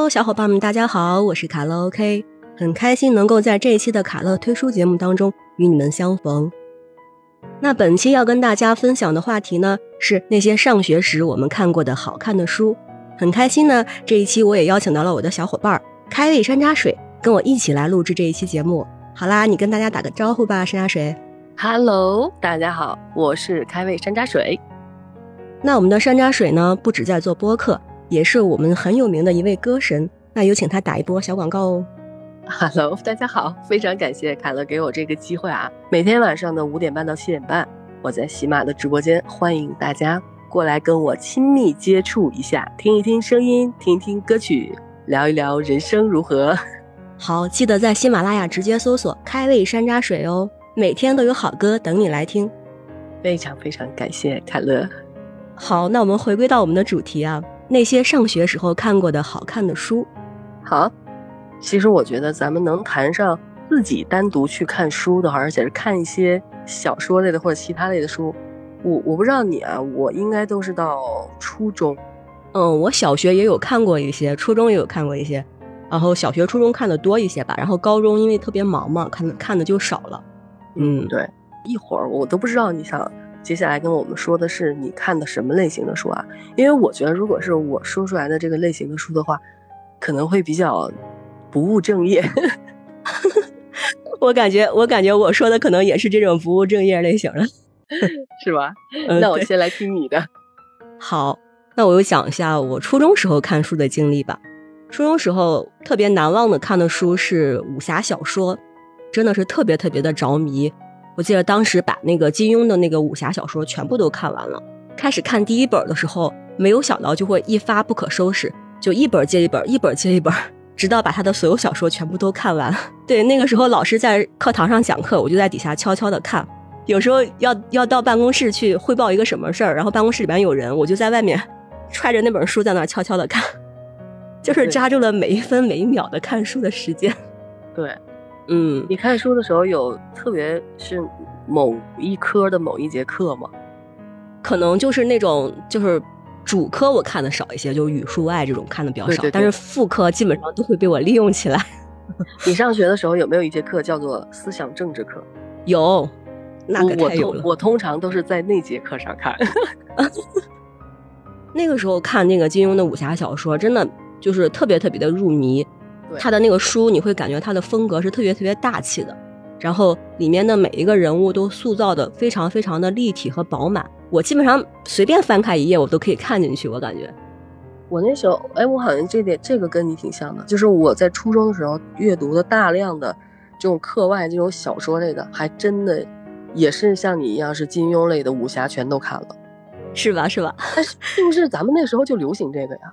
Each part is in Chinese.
Hello，小伙伴们，大家好，我是卡乐 OK，很开心能够在这一期的卡乐推书节目当中与你们相逢。那本期要跟大家分享的话题呢，是那些上学时我们看过的好看的书。很开心呢，这一期我也邀请到了我的小伙伴开胃山楂水，跟我一起来录制这一期节目。好啦，你跟大家打个招呼吧，山楂水。Hello，大家好，我是开胃山楂水。那我们的山楂水呢，不止在做播客。也是我们很有名的一位歌神，那有请他打一波小广告哦。Hello，大家好，非常感谢凯乐给我这个机会啊！每天晚上的五点半到七点半，我在喜马的直播间，欢迎大家过来跟我亲密接触一下，听一听声音，听一听歌曲，聊一聊人生如何。好，记得在喜马拉雅直接搜索“开胃山楂水”哦，每天都有好歌等你来听。非常非常感谢凯乐。好，那我们回归到我们的主题啊。那些上学时候看过的好看的书，好，其实我觉得咱们能谈上自己单独去看书的话，而且是看一些小说类的或者其他类的书，我我不知道你啊，我应该都是到初中，嗯，我小学也有看过一些，初中也有看过一些，然后小学、初中看的多一些吧，然后高中因为特别忙嘛，看的看的就少了，嗯，对，一会儿我都不知道你想。接下来跟我们说的是你看的什么类型的书啊？因为我觉得，如果是我说出来的这个类型的书的话，可能会比较不务正业。我感觉，我感觉我说的可能也是这种不务正业类型的，是吧？那我先来听你的。好，那我就讲一下我初中时候看书的经历吧。初中时候特别难忘的看的书是武侠小说，真的是特别特别的着迷。我记得当时把那个金庸的那个武侠小说全部都看完了。开始看第一本的时候，没有想到就会一发不可收拾，就一本接一本，一本接一本，直到把他的所有小说全部都看完。对，那个时候老师在课堂上讲课，我就在底下悄悄的看。有时候要要到办公室去汇报一个什么事儿，然后办公室里边有人，我就在外面 揣着那本书在那悄悄的看，就是抓住了每一分每一秒的看书的时间。对。嗯，你看书的时候有特别是某一科的某一节课吗？可能就是那种就是主科我看的少一些，就语数外这种看的比较少，但是副科基本上都会被我利用起来。你上学的时候有没有一节课叫做思想政治课？有，那个太有了。我通常都是在那节课上看。那个时候看那个金庸的武侠小说，真的就是特别特别的入迷。他的那个书，你会感觉他的风格是特别特别大气的，然后里面的每一个人物都塑造的非常非常的立体和饱满。我基本上随便翻开一页，我都可以看进去。我感觉，我那时候，哎，我好像这点这个跟你挺像的，就是我在初中的时候阅读的大量的这种课外这种小说类的，还真的也是像你一样是金庸类的武侠全都看了，是吧？是吧？但是是不是咱们那时候就流行这个呀？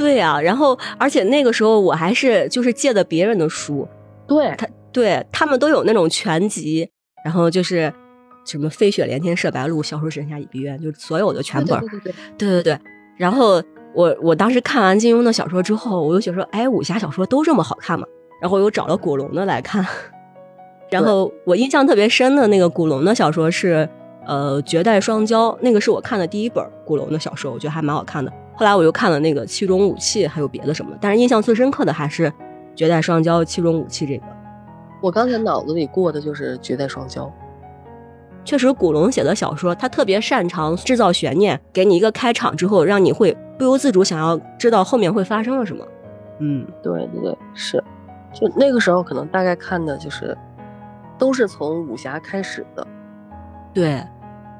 对啊，然后而且那个时候我还是就是借的别人的书，对他对他们都有那种全集，然后就是什么飞雪连天射白鹿，小说神侠倚碧鸳，就所有的全本，对对对对对对。然后我我当时看完金庸的小说之后，我就觉得说，哎，武侠小说都这么好看吗？然后我又找了古龙的来看，然后我印象特别深的那个古龙的小说是呃《绝代双骄》，那个是我看的第一本古龙的小说，我觉得还蛮好看的。后来我又看了那个七种武器，还有别的什么，但是印象最深刻的还是《绝代双骄》七种武器这个。我刚才脑子里过的就是《绝代双骄》。确实，古龙写的小说，他特别擅长制造悬念，给你一个开场之后，让你会不由自主想要知道后面会发生了什么。嗯，对对对，是。就那个时候，可能大概看的就是，都是从武侠开始的。对，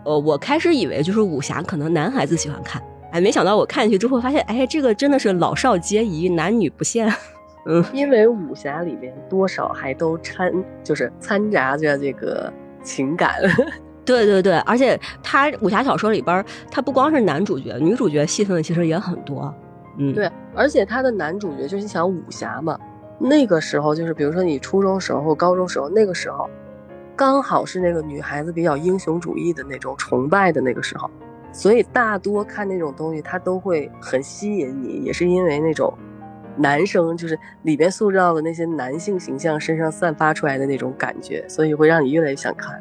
呃，我开始以为就是武侠，可能男孩子喜欢看。哎，没想到我看进去之后发现，哎，这个真的是老少皆宜，男女不限。嗯，因为武侠里面多少还都掺，就是掺杂着这个情感。对对对，而且他武侠小说里边，他不光是男主角，女主角戏份其实也很多。嗯，对，而且他的男主角就是想武侠嘛，那个时候就是比如说你初中时候或高中时候，那个时候刚好是那个女孩子比较英雄主义的那种崇拜的那个时候。所以大多看那种东西，它都会很吸引你，也是因为那种男生就是里边塑造的那些男性形象身上散发出来的那种感觉，所以会让你越来越想看。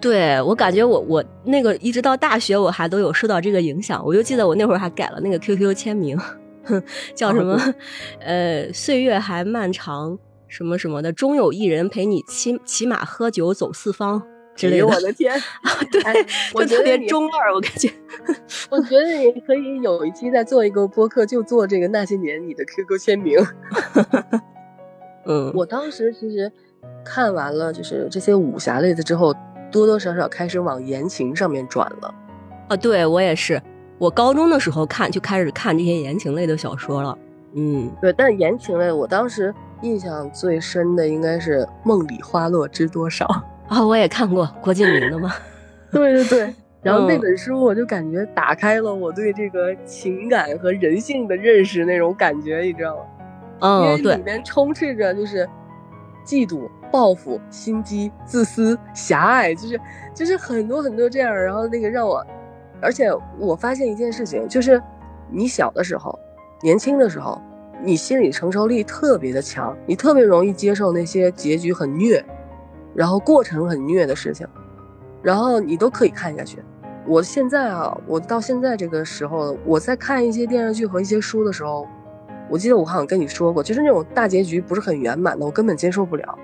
对我感觉我我那个一直到大学我还都有受到这个影响，我就记得我那会儿还改了那个 QQ 签名，叫什么？呃，岁月还漫长，什么什么的，终有一人陪你骑骑马喝酒走四方之类的。我的天 啊，对，我特别中二，我感觉。我觉得你可以有一期再做一个播客，就做这个那些年你的 QQ 签名。嗯，我当时其实看完了就是这些武侠类的之后，多多少少开始往言情上面转了。啊，对我也是。我高中的时候看就开始看这些言情类的小说了，嗯，对，但言情类我当时印象最深的应该是《梦里花落知多少》啊，我也看过郭敬明的嘛，对对对，然后那本书我就感觉打开了我对这个情感和人性的认识那种感觉，你知道吗？嗯，因为里面充斥着就是嫉妒、报复、心机、自私、狭隘，就是就是很多很多这样，然后那个让我。而且我发现一件事情，就是你小的时候、年轻的时候，你心理承受力特别的强，你特别容易接受那些结局很虐，然后过程很虐的事情，然后你都可以看下去。我现在啊，我到现在这个时候，我在看一些电视剧和一些书的时候，我记得我好像跟你说过，就是那种大结局不是很圆满的，我根本接受不了，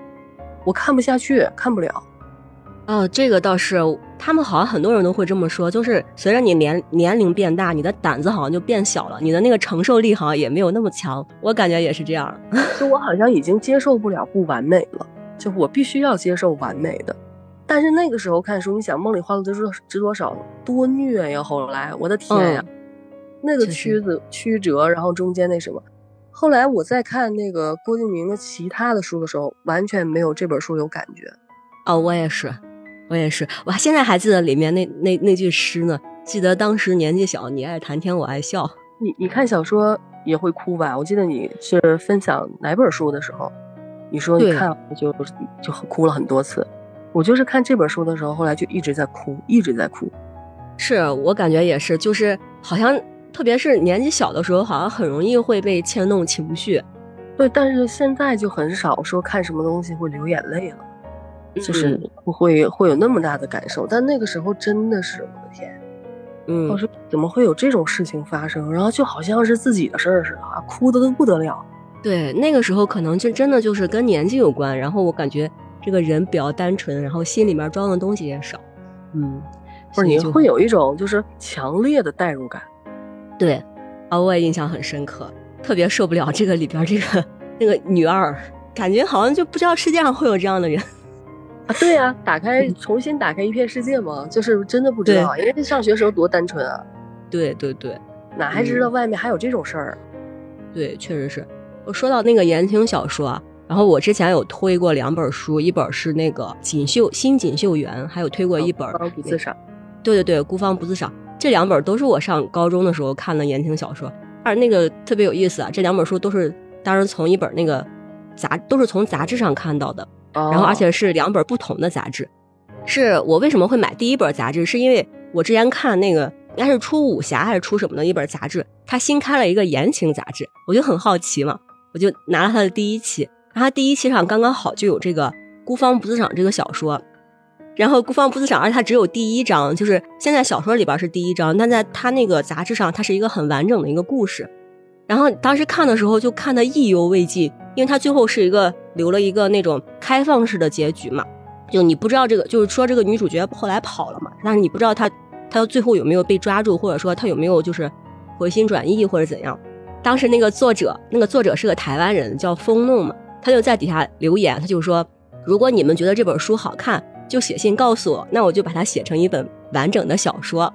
我看不下去，看不了。哦，这个倒是，他们好像很多人都会这么说，就是随着你年年龄变大，你的胆子好像就变小了，你的那个承受力好像也没有那么强。我感觉也是这样，就我好像已经接受不了不完美了，就我必须要接受完美的。但是那个时候看书，你想梦里花落知知多少，多虐呀！后来我的天呀，那个曲子曲折，然后中间那什么，后来我在看那个郭敬明的其他的书的时候，完全没有这本书有感觉。哦，我也是。我也是，我现在还记得里面那那那句诗呢。记得当时年纪小，你爱谈天，我爱笑。你你看小说也会哭吧？我记得你是分享哪本书的时候，你说你看就就哭了很多次。我就是看这本书的时候，后来就一直在哭，一直在哭。是我感觉也是，就是好像特别是年纪小的时候，好像很容易会被牵动情绪。对，但是现在就很少说看什么东西会流眼泪了。就是不会会有那么大的感受，但那个时候真的是我的天，嗯，我说怎么会有这种事情发生？然后就好像是自己的事儿似的啊，哭的都不得了。对，那个时候可能就真的就是跟年纪有关，然后我感觉这个人比较单纯，然后心里面装的东西也少，嗯，不是你会有一种就是强烈的代入感。对，啊，我也印象很深刻，特别受不了这个里边这个那个女二，感觉好像就不知道世界上会有这样的人。啊，对呀，打开重新打开一片世界嘛，就是真的不知道，因为上学时候多单纯啊。对对对，哪还知道外面还有这种事儿？对，确实是。我说到那个言情小说啊，然后我之前有推过两本书，一本是那个锦绣新锦绣缘，还有推过一本《孤芳不自赏》。对对对，孤芳不自赏，这两本都是我上高中的时候看的言情小说，而那个特别有意思啊，这两本书都是当时从一本那个杂，都是从杂志上看到的。然后，而且是两本不同的杂志。是我为什么会买第一本杂志？是因为我之前看那个应该是出武侠还是出什么的一本杂志，它新开了一个言情杂志，我就很好奇嘛，我就拿了它的第一期。然后第一期上刚刚好就有这个《孤芳不自赏》这个小说。然后《孤芳不自赏》，而且它只有第一章，就是现在小说里边是第一章，但在它那个杂志上，它是一个很完整的一个故事。然后当时看的时候就看的意犹未尽，因为它最后是一个。留了一个那种开放式的结局嘛，就你不知道这个，就是说这个女主角后来跑了嘛，但是你不知道她，她最后有没有被抓住，或者说她有没有就是回心转意或者怎样。当时那个作者，那个作者是个台湾人，叫风弄嘛，他就在底下留言，他就说，如果你们觉得这本书好看，就写信告诉我，那我就把它写成一本完整的小说。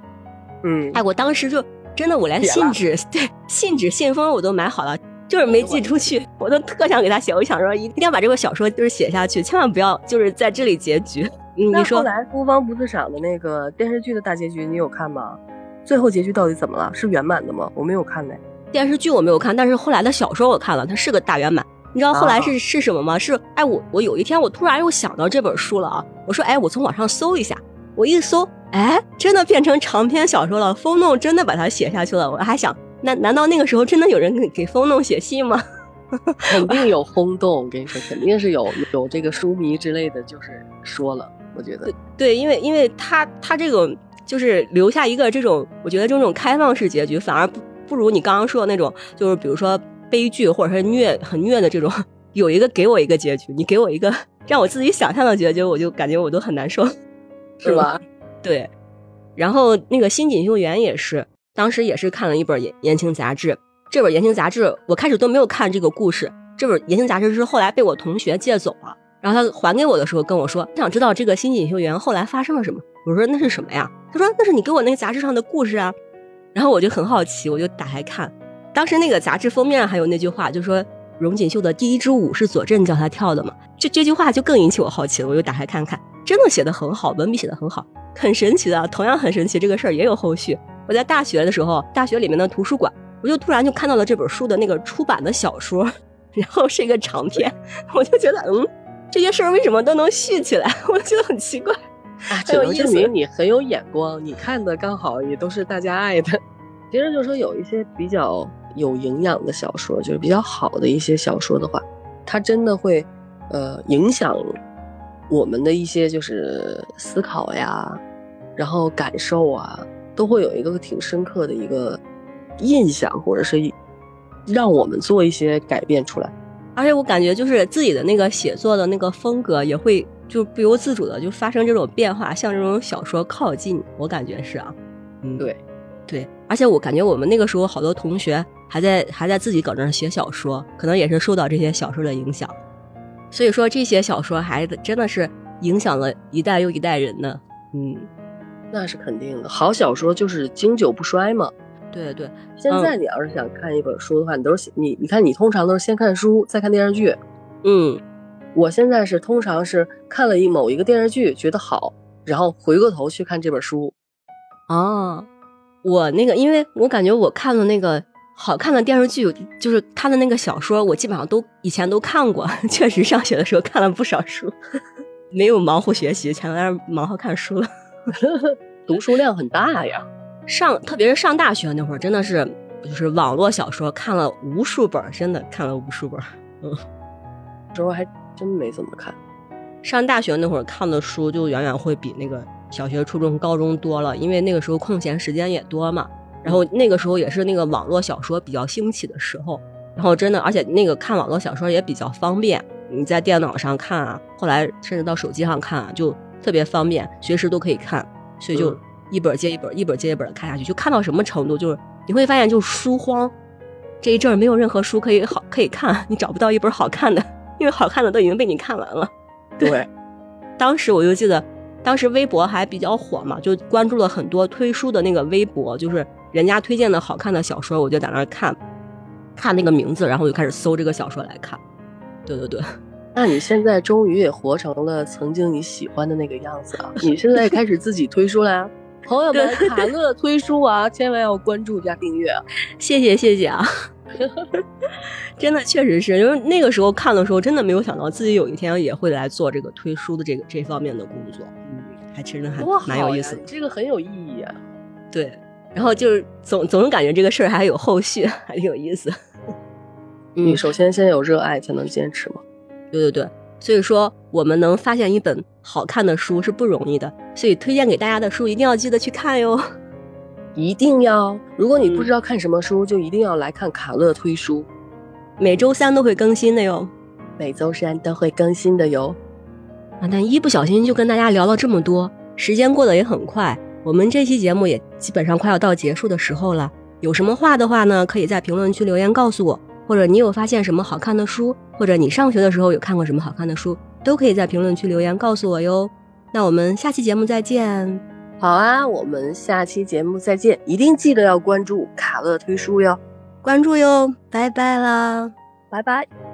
嗯，哎，我当时就真的我连信纸，对，信纸信封我都买好了。就是没寄出去，我都特想给他写。我想说，一定要把这个小说就是写下去，千万不要就是在这里结局。嗯，你说后来孤芳不自赏的那个电视剧的大结局，你有看吗？最后结局到底怎么了？是圆满的吗？我没有看呢。电视剧我没有看，但是后来的小说我看了，它是个大圆满。你知道后来是是什么吗？是哎，我我有一天我突然又想到这本书了啊！我说哎，我从网上搜一下，我一搜，哎，真的变成长篇小说了。风弄真的把它写下去了。我还想。那难道那个时候真的有人给给风弄写信吗？肯定有轰动，我跟你说，肯定是有有这个书迷之类的，就是说了，我觉得对，因为因为他他这个就是留下一个这种，我觉得这种开放式结局反而不不如你刚刚说的那种，就是比如说悲剧或者是虐很虐的这种，有一个给我一个结局，你给我一个让我自己想象的结局，我就感觉我都很难受，是吧？对。然后那个新锦绣园也是，当时也是看了一本言言情杂志，这本言情杂志我开始都没有看这个故事，这本言情杂志是后来被我同学借走了。然后他还给我的时候跟我说：“想知道这个新锦绣园后来发生了什么？”我说：“那是什么呀？”他说：“那是你给我那个杂志上的故事啊。”然后我就很好奇，我就打开看。当时那个杂志封面还有那句话，就说荣锦绣的第一支舞是左震教她跳的嘛。这这句话就更引起我好奇了，我就打开看看，真的写的很好，文笔写的很好，很神奇的。同样很神奇，这个事儿也有后续。我在大学的时候，大学里面的图书馆，我就突然就看到了这本书的那个出版的小说，然后是一个长篇，我就觉得嗯。这些事儿为什么都能续起来？我觉得很奇怪，啊，只能证明你很有眼光。你看的刚好也都是大家爱的。其实就是说，有一些比较有营养的小说，就是比较好的一些小说的话，它真的会呃影响我们的一些就是思考呀，然后感受啊，都会有一个挺深刻的一个印象，或者是让我们做一些改变出来。而且我感觉就是自己的那个写作的那个风格也会就不由自主的就发生这种变化，向这种小说靠近。我感觉是啊，嗯，对，对。而且我感觉我们那个时候好多同学还在还在自己搁那写小说，可能也是受到这些小说的影响。所以说这些小说还真的是影响了一代又一代人呢。嗯，那是肯定的。好小说就是经久不衰嘛。对对，现在你要是想看一本书的话，你都是你你看你通常都是先看书再看电视剧。嗯，我现在是通常是看了一某一个电视剧觉得好，然后回过头去看这本书。哦，我那个，因为我感觉我看的那个好看的电视剧，就是他的那个小说，我基本上都以前都看过。确实上学的时候看了不少书，没有忙活学习，全在忙活看书了，读书量很大呀。上特别是上大学那会儿，真的是就是网络小说看了无数本，真的看了无数本。嗯，时候还真没怎么看。上大学那会儿看的书就远远会比那个小学、初中、高中多了，因为那个时候空闲时间也多嘛。然后那个时候也是那个网络小说比较兴起的时候，然后真的，而且那个看网络小说也比较方便，你在电脑上看啊，后来甚至到手机上看啊，就特别方便，随时都可以看，所以就。一本接一本，一本接一本的看下去，就看到什么程度，就是你会发现，就是书荒，这一阵儿没有任何书可以好可以看，你找不到一本好看的，因为好看的都已经被你看完了。对，当时我就记得，当时微博还比较火嘛，就关注了很多推书的那个微博，就是人家推荐的好看的小说，我就在那儿看，看那个名字，然后我就开始搜这个小说来看。对对对。那你现在终于也活成了曾经你喜欢的那个样子啊！你现在开始自己推书了呀？朋友们，卡乐推书啊，千万要关注加订阅啊！谢谢谢谢啊！真的确实是因为那个时候看的时候，真的没有想到自己有一天也会来做这个推书的这个这方面的工作，嗯，还真的还蛮有意思的。这个很有意义啊！对，然后就是总总感觉这个事儿还有后续，还挺有意思。你首先先有热爱才能坚持嘛。对对对。所以说，我们能发现一本好看的书是不容易的，所以推荐给大家的书一定要记得去看哟，一定要！如果你不知道看什么书，就一定要来看卡乐推书，每周三都会更新的哟，每周三都会更新的哟。啊，但一不小心就跟大家聊了这么多，时间过得也很快，我们这期节目也基本上快要到结束的时候了。有什么话的话呢，可以在评论区留言告诉我。或者你有发现什么好看的书，或者你上学的时候有看过什么好看的书，都可以在评论区留言告诉我哟。那我们下期节目再见。好啊，我们下期节目再见，一定记得要关注卡乐推书哟，关注哟，拜拜啦，拜拜。